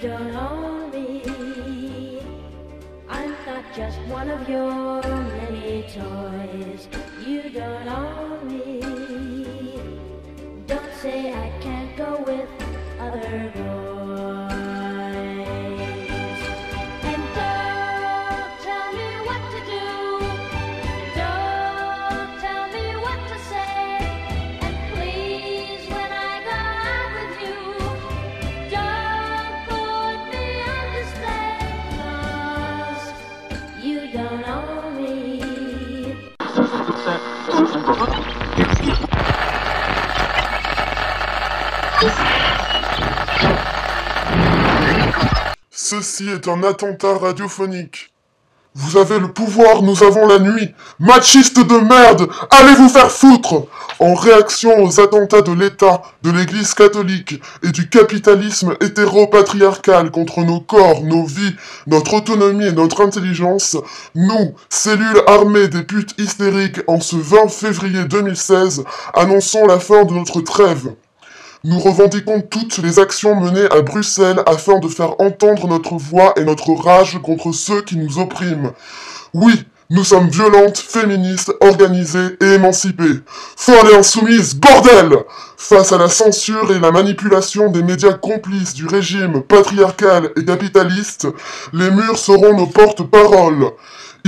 don't own me. I'm not just one of your many toys. You don't own Ceci est un attentat radiophonique. Vous avez le pouvoir, nous avons la nuit. Machiste de merde, allez vous faire foutre? En réaction aux attentats de l'État, de l'Église catholique et du capitalisme hétéro-patriarcal contre nos corps, nos vies, notre autonomie et notre intelligence, nous, cellules armées des putes hystériques, en ce 20 février 2016, annonçons la fin de notre trêve. Nous revendiquons toutes les actions menées à Bruxelles afin de faire entendre notre voix et notre rage contre ceux qui nous oppriment. Oui, nous sommes violentes, féministes, organisées et émancipées. Folles et insoumises, bordel Face à la censure et la manipulation des médias complices du régime patriarcal et capitaliste, les murs seront nos porte-paroles.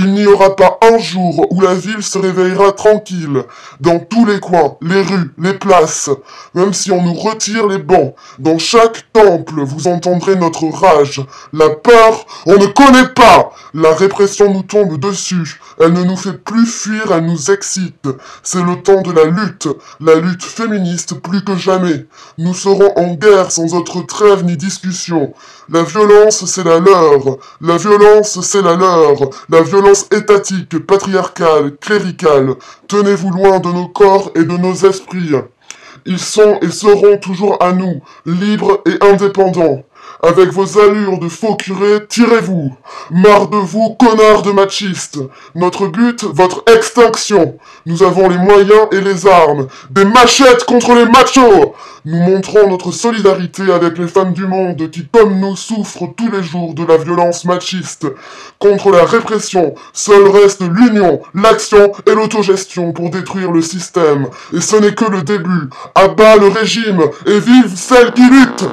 Il n'y aura pas un jour où la ville se réveillera tranquille. Dans tous les coins, les rues, les places, même si on nous retire les bancs, dans chaque temple, vous entendrez notre rage. La peur, on ne connaît pas. La répression nous tombe dessus. Elle ne nous fait plus fuir, elle nous excite. C'est le temps de la lutte, la lutte féministe plus que jamais. Nous serons en guerre sans autre trêve ni discussion. La violence, c'est la leur. La violence, c'est la leur. La violence étatique, patriarcale, cléricale. Tenez-vous loin de nos corps et de nos esprits. Ils sont et seront toujours à nous, libres et indépendants. Avec vos allures de faux curés, tirez-vous. Marre de vous, connards de machistes. Notre but, votre extinction. Nous avons les moyens et les armes. Des machettes contre les machos. Nous montrons notre solidarité avec les femmes du monde qui, comme nous, souffrent tous les jours de la violence machiste. Contre la répression, seul reste l'union, l'action et l'autogestion pour détruire le système. Et ce n'est que le début. À bas le régime et vive celles qui luttent